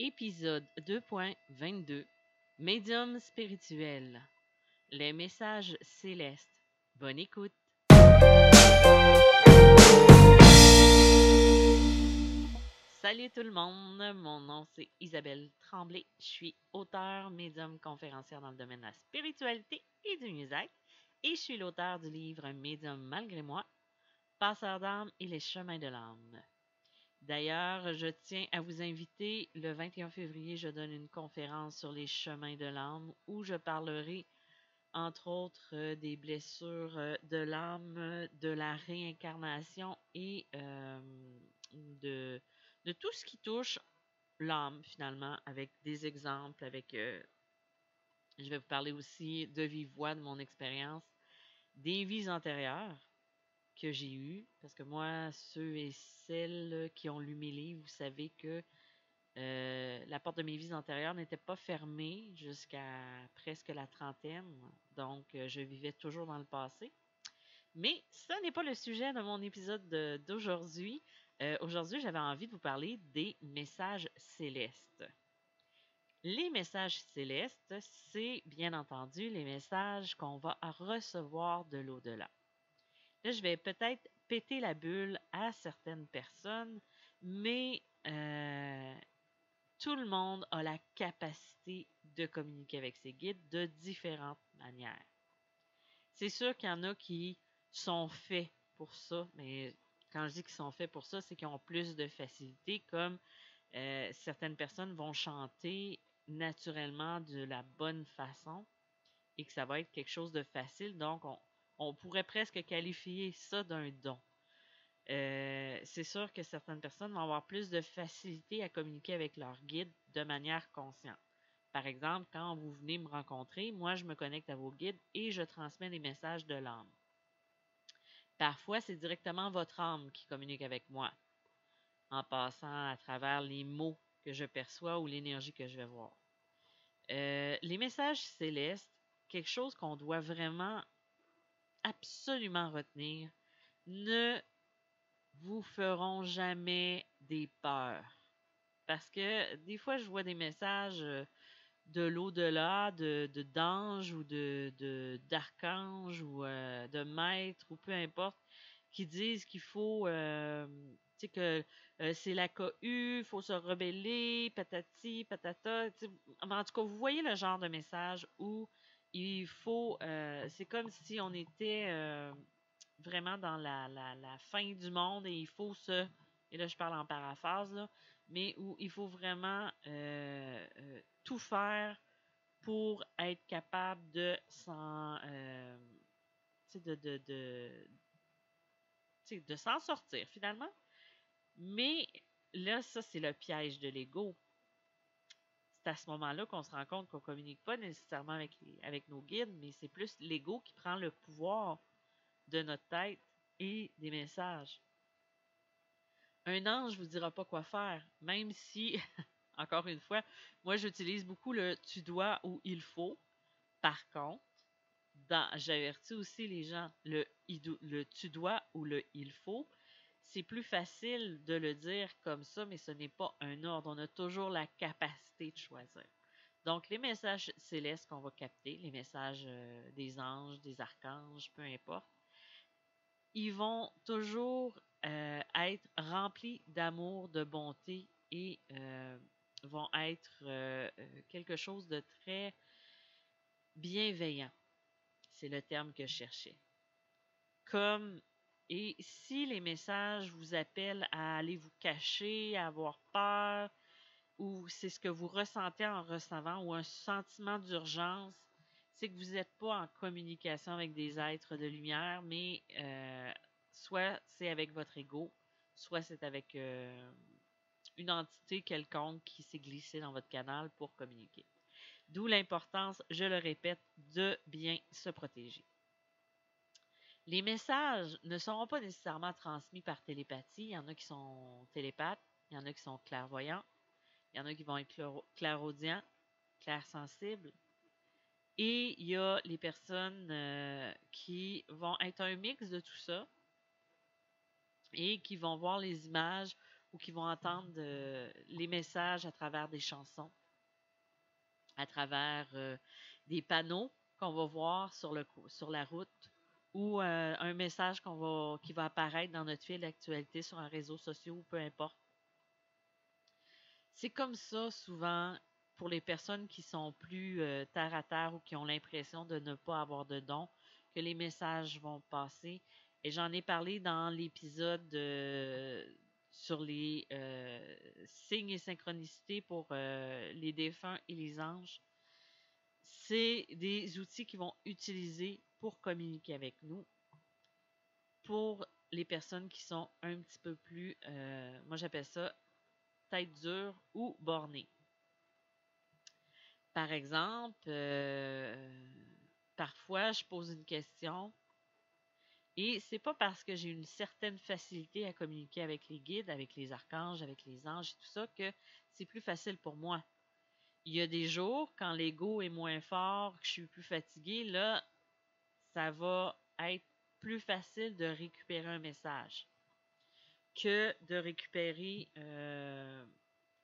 Épisode 2.22 Médium spirituel Les messages célestes. Bonne écoute. Salut tout le monde, mon nom c'est Isabelle Tremblay. Je suis auteur, médium, conférencière dans le domaine de la spiritualité et du mieux-être. Et je suis l'auteur du livre médium malgré moi, Passeur d'âme et les chemins de l'âme. D'ailleurs, je tiens à vous inviter, le 21 février, je donne une conférence sur les chemins de l'âme où je parlerai, entre autres, euh, des blessures euh, de l'âme, de la réincarnation et euh, de, tout ce qui touche l'âme, finalement, avec des exemples, avec... je vais vous parler aussi de vive voix de mon expérience, des vies antérieures que j'ai eues, parce que moi, ceux et celles qui ont lu mes livres, vous savez que euh, la porte de mes vies antérieures n'était pas fermée jusqu'à presque la trentaine, donc euh, je vivais toujours dans le passé. Mais ce n'est pas le sujet de mon épisode d'aujourd'hui. Euh, aujourd'hui, j'avais envie de vous parler des messages célestes. Les messages célestes, c'est bien entendu les messages qu'on va recevoir de l'au-delà. Là, je vais peut-être péter la bulle à certaines personnes, mais euh, tout le monde a la capacité de communiquer avec ses guides de différentes manières. C'est sûr qu'il y en a qui sont faits pour ça, mais quand je dis qu'ils sont faits pour ça, c'est qu'ils ont plus de facilité, comme euh, certaines personnes vont chanter naturellement de la bonne façon et que ça va être quelque chose de facile. Donc, on, on pourrait presque qualifier ça d'un don. Euh, c'est sûr que certaines personnes vont avoir plus de facilité à communiquer avec leur guide de manière consciente. Par exemple, quand vous venez me rencontrer, moi, je me connecte à vos guides et je transmets les messages de l'âme. Parfois, c'est directement votre âme qui communique avec moi, en passant à travers les mots que je perçois ou l'énergie que je vais voir. Euh, les messages célestes, quelque chose qu'on doit vraiment absolument retenir, ne vous feront jamais des peurs. Parce que des fois, je vois des messages euh, de l'au-delà, de, ou de, d'archanges ou euh, de maîtres ou peu importe, qui disent qu'il faut, euh, tu sais, que c'est la KU, il faut se rebeller, patati, patata. En tout cas, vous voyez le genre de message où il faut, euh, c'est comme si on était euh, vraiment dans la, la, fin du monde et il faut se, et là je parle en paraphrase, là, mais où il faut vraiment euh, tout faire pour être capable de s'en, de, de, de, de s'en sortir finalement. Mais là, ça, c'est le piège de l'ego c'est à ce moment-là qu'on se rend compte qu'on communique pas nécessairement avec, nos guides, mais c'est plus l'ego qui prend le pouvoir de notre tête et des messages. Un ange vous dira pas quoi faire, même si, encore une fois, moi j'utilise beaucoup le tu dois ou il faut. Par contre, j'avertis aussi les gens, le, le tu dois ou le il faut, c'est plus facile de le dire comme ça, mais ce n'est pas un ordre. On a toujours la capacité de choisir. Donc, les messages célestes qu'on va capter, les messages euh, des anges, des archanges, peu importe, ils vont toujours euh, être remplis d'amour, de bonté et euh, vont être quelque chose de très bienveillant. C'est le terme que je cherchais. Comme et si les messages vous appellent à aller vous cacher, à avoir peur, ou c'est ce que vous ressentez en recevant, ou un sentiment d'urgence, c'est que vous n'êtes pas en communication avec des êtres de lumière, mais euh, soit c'est avec votre ego, soit c'est avec euh, une entité quelconque qui s'est glissée dans votre canal pour communiquer. D'où l'importance, je le répète, de bien se protéger. Les messages ne seront pas nécessairement transmis par télépathie. Il y en a qui sont télépathes, il y en a qui sont clairvoyants, il y en a qui vont être clairaudients, clairsensibles. Et il y a les personnes euh, qui vont être un mix de tout ça et qui vont voir les images ou qui vont entendre les messages à travers des chansons, à travers des panneaux qu'on va voir sur la route ou un message qu'on va, qui va apparaître dans notre fil d'actualité sur un réseau social ou peu importe. C'est comme ça souvent pour les personnes qui sont plus terre à terre ou qui ont l'impression de ne pas avoir de dons, que les messages vont passer. Et j'en ai parlé dans l'épisode sur les signes et synchronicités pour les défunts et les anges. C'est des outils qu'ils vont utiliser pour communiquer avec nous. Pour les personnes qui sont un petit peu plus, moi j'appelle ça tête dure ou bornée. Par exemple, euh, parfois je pose une question et c'est pas parce que j'ai une certaine facilité à communiquer avec les guides, avec les archanges, avec les anges et tout ça que c'est plus facile pour moi. Il y a des jours quand l'ego est moins fort, que je suis plus fatiguée, là, ça va être plus facile de récupérer un message que de récupérer euh,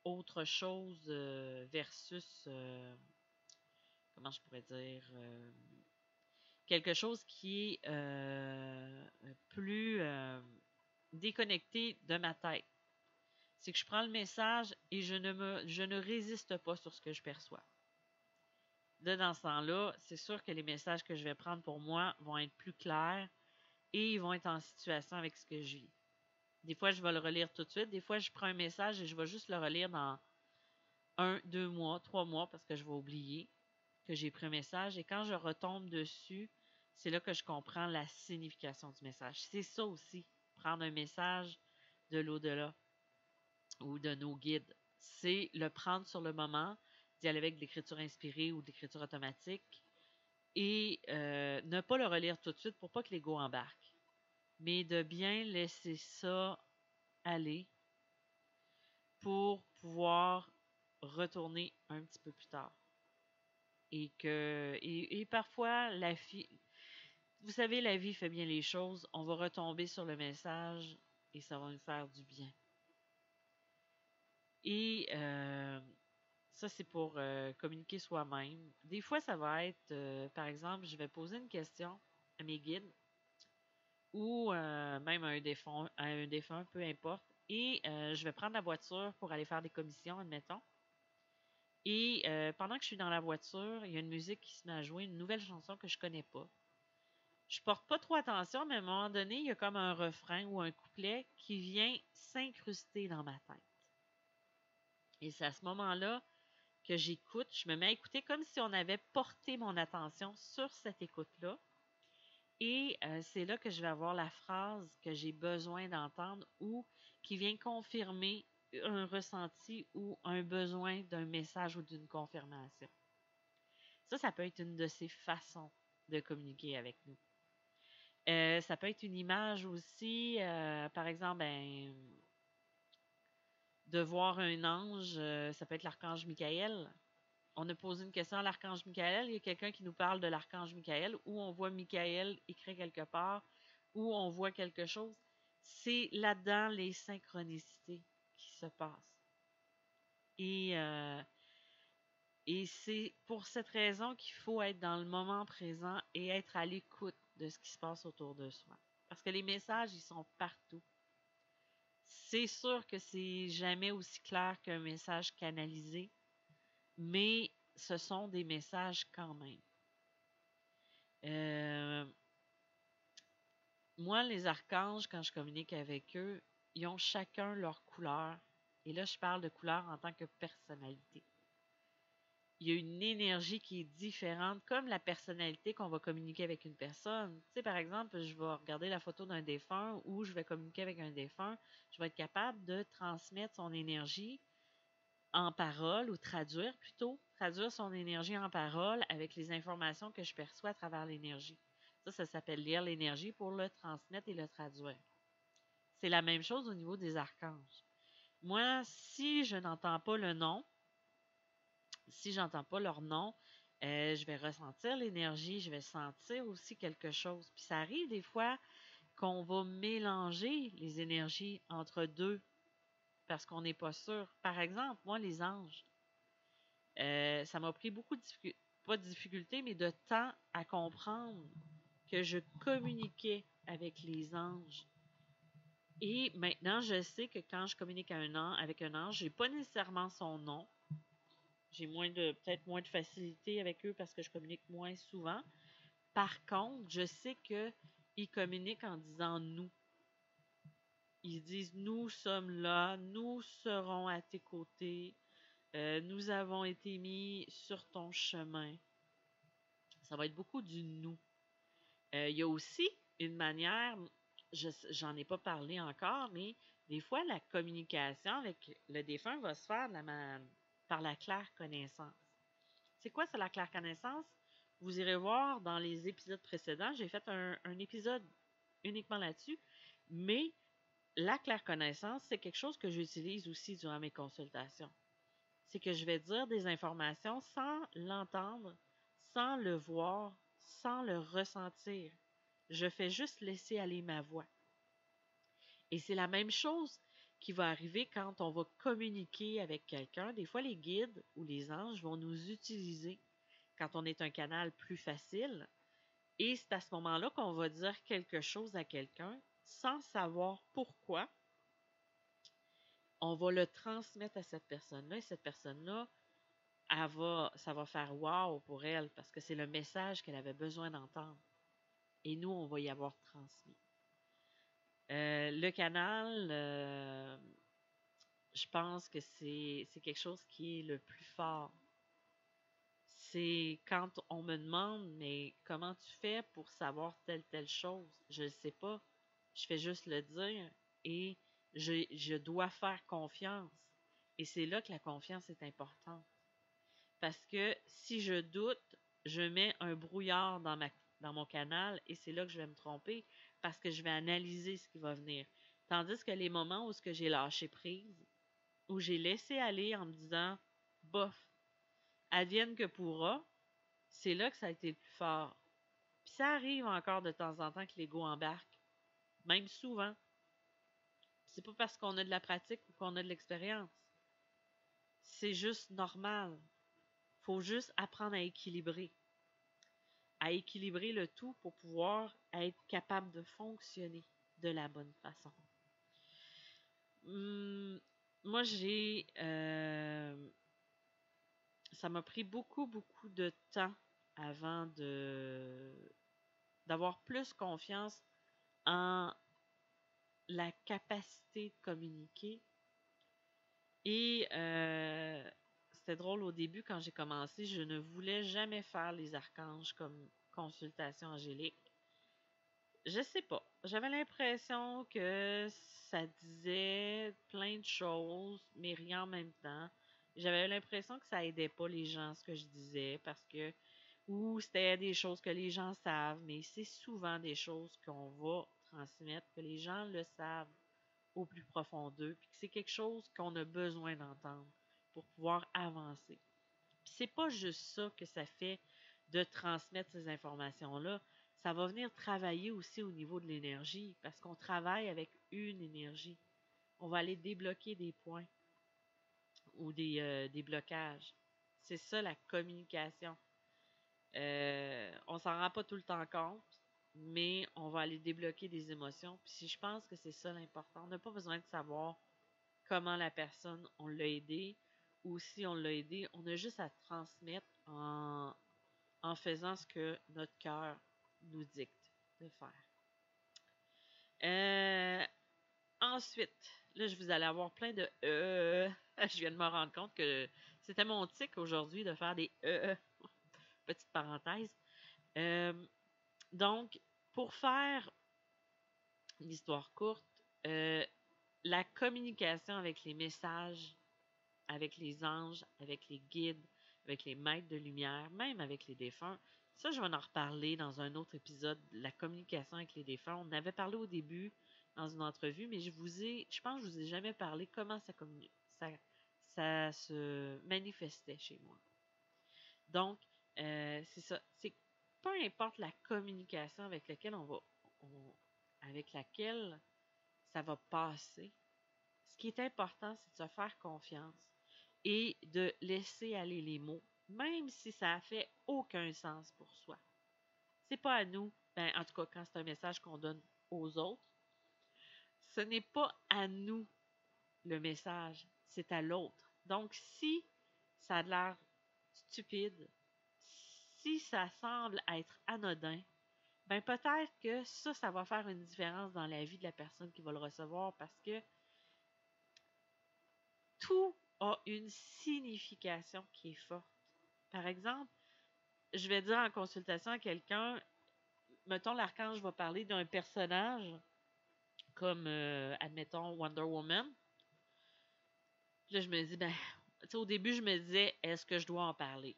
autre chose euh, versus, euh, comment je pourrais dire, quelque chose qui est plus déconnecté de ma tête. C'est que je prends le message et je ne, me, résiste pas sur ce que je perçois. De dans ce temps-là, c'est sûr que les messages que je vais prendre pour moi vont être plus clairs et ils vont être en situation avec ce que je vis. Des fois, je vais le relire tout de suite. Des fois, je prends un message et je vais juste le relire dans un, deux mois, trois mois parce que je vais oublier que j'ai pris un message. Et quand je retombe dessus, c'est là que je comprends la signification du message. C'est ça aussi, prendre un message de l'au-delà ou de nos guides. C'est le prendre sur le moment, d'y aller avec de l'écriture inspirée ou de l'écriture automatique et euh, ne pas le relire tout de suite pour pas que l'ego embarque mais de bien laisser ça aller pour pouvoir retourner un petit peu plus tard. Et que et, parfois la vie vous savez, la vie fait bien les choses. On va retomber sur le message et ça va nous faire du bien. Et euh, ça, c'est pour euh, communiquer soi-même. Des fois, ça va être, euh, par exemple, je vais poser une question à mes guides ou même à un défunt, un défunt, peu importe. Et je vais prendre la voiture pour aller faire des commissions, admettons. Et pendant que je suis dans la voiture, il y a une musique qui se met à jouer, une nouvelle chanson que je connais pas. Je porte pas trop attention, mais à un moment donné, il y a comme un refrain ou un couplet qui vient s'incruster dans ma tête. Et c'est à ce moment-là que j'écoute, je me mets à écouter comme si on avait porté mon attention sur cette écoute-là. Et euh, c'est là que je vais avoir la phrase que j'ai besoin d'entendre ou qui vient confirmer un ressenti ou un besoin d'un message ou d'une confirmation. Ça, ça peut être une de ces façons de communiquer avec nous. Euh, ça peut être une image aussi, euh, par exemple, ben, de voir un ange, ça peut être l'archange Michael, on a posé une question à l'archange Michael. Il y a quelqu'un qui nous parle de l'archange Michael, où on voit Michael écrit quelque part, où on voit quelque chose. C'est là-dedans les synchronicités qui se passent. Et, euh, et c'est pour cette raison qu'il faut être dans le moment présent et être à l'écoute de ce qui se passe autour de soi. Parce que les messages, ils sont partout. C'est sûr que c'est jamais aussi clair qu'un message canalisé, mais ce sont des messages quand même. Euh, moi, les archanges, quand je communique avec eux, ils ont chacun leur couleur. Et là, je parle de couleur en tant que personnalité. Il y a une énergie qui est différente, comme la personnalité qu'on va communiquer avec une personne. Tu sais, par exemple, je vais regarder la photo d'un défunt ou je vais communiquer avec un défunt. Je vais être capable de transmettre son énergie en parole ou traduire plutôt, traduire son énergie en parole avec les informations que je perçois à travers l'énergie. Ça, ça s'appelle lire l'énergie pour le transmettre et le traduire. C'est la même chose au niveau des archanges. Moi, si je n'entends pas le nom, si j'entends pas leur nom, euh, je vais ressentir l'énergie, je vais sentir aussi quelque chose. Puis ça arrive des fois qu'on va mélanger les énergies entre deux parce qu'on n'est pas sûr. Par exemple, moi, les anges, euh, ça m'a pris beaucoup de difficultés, pas de difficultés, mais de temps à comprendre que je communiquais avec les anges. Et maintenant, je sais que quand je communique un an, avec un ange, j'ai pas nécessairement son nom. J'ai moins de peut-être moins de facilité avec eux parce que je communique moins souvent. Par contre, je sais que ils communiquent en disant nous. Ils disent nous sommes là, nous serons à tes côtés, euh, nous avons été mis sur ton chemin. Ça va être beaucoup du nous. Euh, il y a aussi une manière, j'en ai pas parlé encore, mais des fois, la communication avec le défunt va se faire par la claire connaissance. C'est quoi, c'est la claire connaissance? Vous irez voir dans les épisodes précédents, j'ai fait un, un épisode uniquement là-dessus, mais la claire connaissance, c'est quelque chose que j'utilise aussi durant mes consultations. C'est que je vais dire des informations sans l'entendre, sans le voir, sans le ressentir. Je fais juste laisser aller ma voix. Et c'est la même chose qui va arriver quand on va communiquer avec quelqu'un. Des fois, les guides ou les anges vont nous utiliser quand on est un canal plus facile. Et c'est à ce moment-là qu'on va dire quelque chose à quelqu'un sans savoir pourquoi. On va le transmettre à cette personne-là et cette personne-là, ça va faire wow pour elle parce que c'est le message qu'elle avait besoin d'entendre. Et nous, on va y avoir transmis. Euh, le canal, euh, je pense que c'est quelque chose qui est le plus fort. C'est quand on me demande, mais comment tu fais pour savoir telle, telle chose? Je ne sais pas. Je fais juste le dire et je, dois faire confiance. Et c'est là que la confiance est importante. Parce que si je doute, je mets un brouillard dans mon canal et c'est là que je vais me tromper parce que je vais analyser ce qui va venir. Tandis que les moments où ce que j'ai lâché prise, où j'ai laissé aller en me disant bof, advienne que pourra, c'est là que ça a été le plus fort. Puis ça arrive encore de temps en temps que l'ego embarque, même souvent. C'est pas parce qu'on a de la pratique ou qu'on a de l'expérience. C'est juste normal faut juste apprendre à équilibrer. À équilibrer le tout pour pouvoir être capable de fonctionner de la bonne façon. Hum, moi, j'ai. Euh, ça m'a pris beaucoup, beaucoup de temps avant de d'avoir plus confiance en la capacité de communiquer et euh, c'était drôle au début quand j'ai commencé, je ne voulais jamais faire les archanges comme consultation angélique. Je sais pas. J'avais l'impression que ça disait plein de choses, mais rien en même temps. J'avais l'impression que ça aidait pas les gens ce que je disais parce que ou c'était des choses que les gens savent, mais c'est souvent des choses qu'on va transmettre, que les gens le savent au plus profond d'eux, puis que c'est quelque chose qu'on a besoin d'entendre pour pouvoir avancer. Puis c'est pas juste ça que ça fait de transmettre ces informations-là. Ça va venir travailler aussi au niveau de l'énergie parce qu'on travaille avec une énergie. On va aller débloquer des points ou des, euh, des blocages. C'est ça la communication. Euh, on s'en rend pas tout le temps compte, mais on va aller débloquer des émotions. Puis si je pense que c'est ça l'important, on n'a pas besoin de savoir comment la personne, on l'a aidé, ou si on l'a aidé, on a juste à transmettre en, en faisant ce que notre cœur nous dicte de faire. Euh, ensuite, là, je vous allez avoir plein de euh. Je viens de me rendre compte que c'était mon tic aujourd'hui de faire des euh. Petite parenthèse. Donc, pour faire une histoire courte, la communication avec les messages avec les anges, avec les guides, avec les maîtres de lumière, même avec les défunts. Ça, je vais en reparler dans un autre épisode, la communication avec les défunts. On avait parlé au début dans une entrevue, mais je vous ai, je pense que je vous ai jamais parlé comment ça, ça, ça se manifestait chez moi. Donc, euh, c'est ça. C'est peu importe la communication avec laquelle on va, avec laquelle ça va passer, Ce qui est important, c'est de se faire confiance et de laisser aller les mots, même si ça a fait aucun sens pour soi. C'est pas à nous, ben, en tout cas quand c'est un message qu'on donne aux autres, ce n'est pas à nous le message, c'est à l'autre. Donc si ça a l'air stupide, si ça semble être anodin, ben peut-être que ça, ça va faire une différence dans la vie de la personne qui va le recevoir parce que tout a une signification qui est forte. Par exemple, je vais dire en consultation à quelqu'un, mettons l'archange va parler d'un personnage comme, euh, admettons, Wonder Woman. Là, je me dis, ben, au début, je me disais, est-ce que je dois en parler?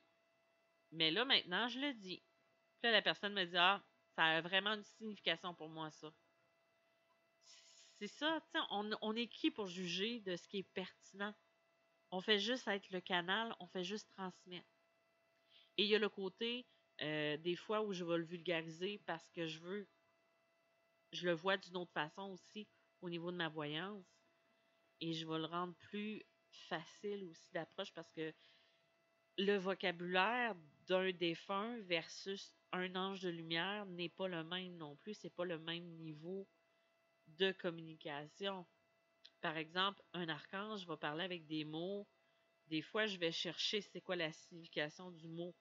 Mais là, maintenant, je le dis. Puis là, la personne me dit, ah, ça a vraiment une signification pour moi, ça. C'est ça, on, on est qui pour juger de ce qui est pertinent? On fait juste être le canal, on fait juste transmettre. Et il y a le côté, euh, des fois, où je vais le vulgariser parce que je veux, je le vois d'une autre façon aussi au niveau de ma voyance. Et je vais le rendre plus facile aussi d'approche parce que le vocabulaire d'un défunt versus un ange de lumière n'est pas le même non plus, c'est pas le même niveau de communication. Par exemple, un archange va parler avec des mots. Des fois, je vais chercher c'est quoi la signification du mot.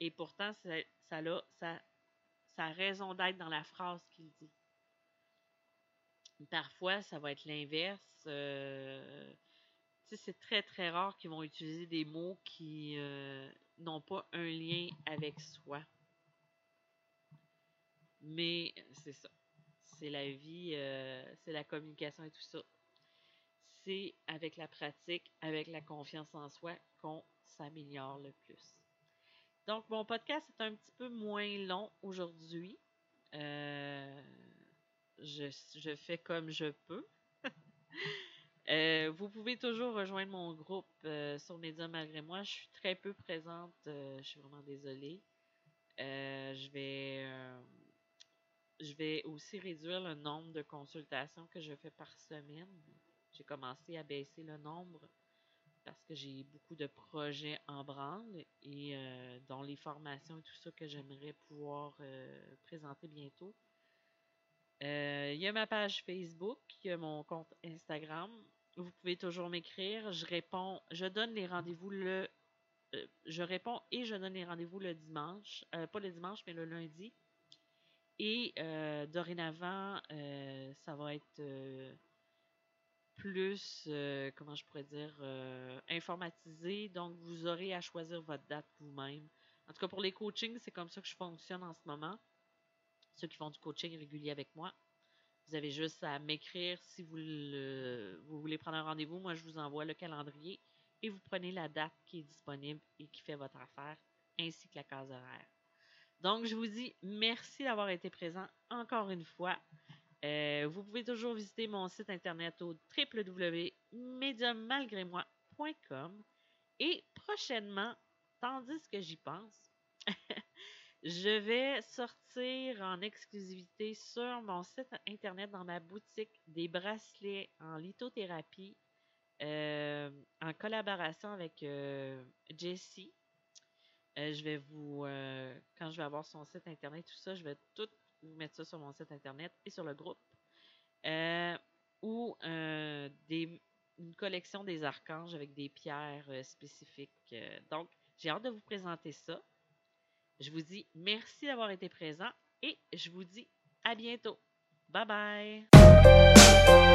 Et pourtant, ça, a, ça, ça a raison d'être dans la phrase qu'il dit. Parfois, ça va être l'inverse. Euh, c'est très très rare qu'ils vont utiliser des mots qui euh, n'ont pas un lien avec soi. Mais c'est ça. C'est la vie, euh, c'est la communication et tout ça. Avec la pratique, avec la confiance en soi qu'on s'améliore le plus. Donc, mon podcast est un petit peu moins long aujourd'hui. Euh, je, fais comme je peux. Euh, vous pouvez toujours rejoindre mon groupe euh, sur Média malgré moi. Je suis très peu présente. Je suis vraiment désolée. je vais je vais aussi réduire le nombre de consultations que je fais par semaine. J'ai commencé à baisser le nombre parce que j'ai beaucoup de projets en branle et dont les formations et tout ça que j'aimerais pouvoir présenter bientôt. Il y a ma page Facebook, il y a mon compte Instagram. Vous pouvez toujours m'écrire. Je réponds, je donne les rendez-vous le. Euh, je réponds et je donne les rendez-vous le dimanche. Euh, pas le dimanche, mais le lundi. Et euh, dorénavant, ça va être plus, comment je pourrais dire, informatisé. Donc, vous aurez à choisir votre date vous-même. En tout cas, pour les coachings, c'est comme ça que je fonctionne en ce moment. Ceux qui font du coaching régulier avec moi. Vous avez juste à m'écrire si vous, vous voulez prendre un rendez-vous. Moi, je vous envoie le calendrier et vous prenez la date qui est disponible et qui fait votre affaire, ainsi que la case horaire. Donc, je vous dis merci d'avoir été présent encore une fois. Euh, vous pouvez toujours visiter mon site internet au www.mediummalgrémoi.com et prochainement, tandis que j'y pense, Je vais sortir en exclusivité sur mon site internet dans ma boutique des bracelets en lithothérapie euh, en collaboration avec euh, Jessie. Euh, je vais vous, quand je vais avoir son site internet, tout ça, je vais tout mettre ça sur mon site internet et sur le groupe. ou des, une collection des archanges avec des pierres spécifiques. donc, j'ai hâte de vous présenter ça. Je vous dis merci d'avoir été présent et je vous dis à bientôt. Bye bye!